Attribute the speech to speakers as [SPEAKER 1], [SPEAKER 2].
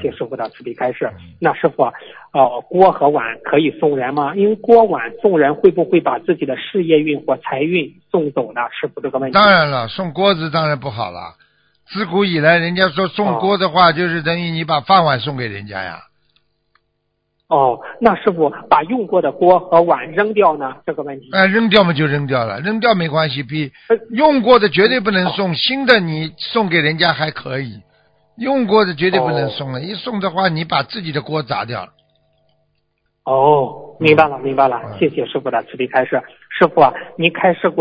[SPEAKER 1] 谢师傅的慈悲开示。那师傅，呃，锅和碗可以送人吗？因为锅碗送人会不会把自己的事业运或财运送走呢？师傅这个问题。
[SPEAKER 2] 当然了，送锅子当然不好了。自古以来，人家说送锅的话，就是等于你把饭碗送给人家呀。
[SPEAKER 1] 哦，那师傅把用过的锅和碗扔掉呢？这个问题。
[SPEAKER 2] 哎，扔掉嘛就扔掉了，扔掉没关系。比用过的绝对不能送，新的你送给人家还可以，用过的绝对不能送了。一送的话，你把自己的锅砸掉了。
[SPEAKER 1] 哦，明白了，明白了。谢谢师傅的慈悲开示。师傅啊，您开示过。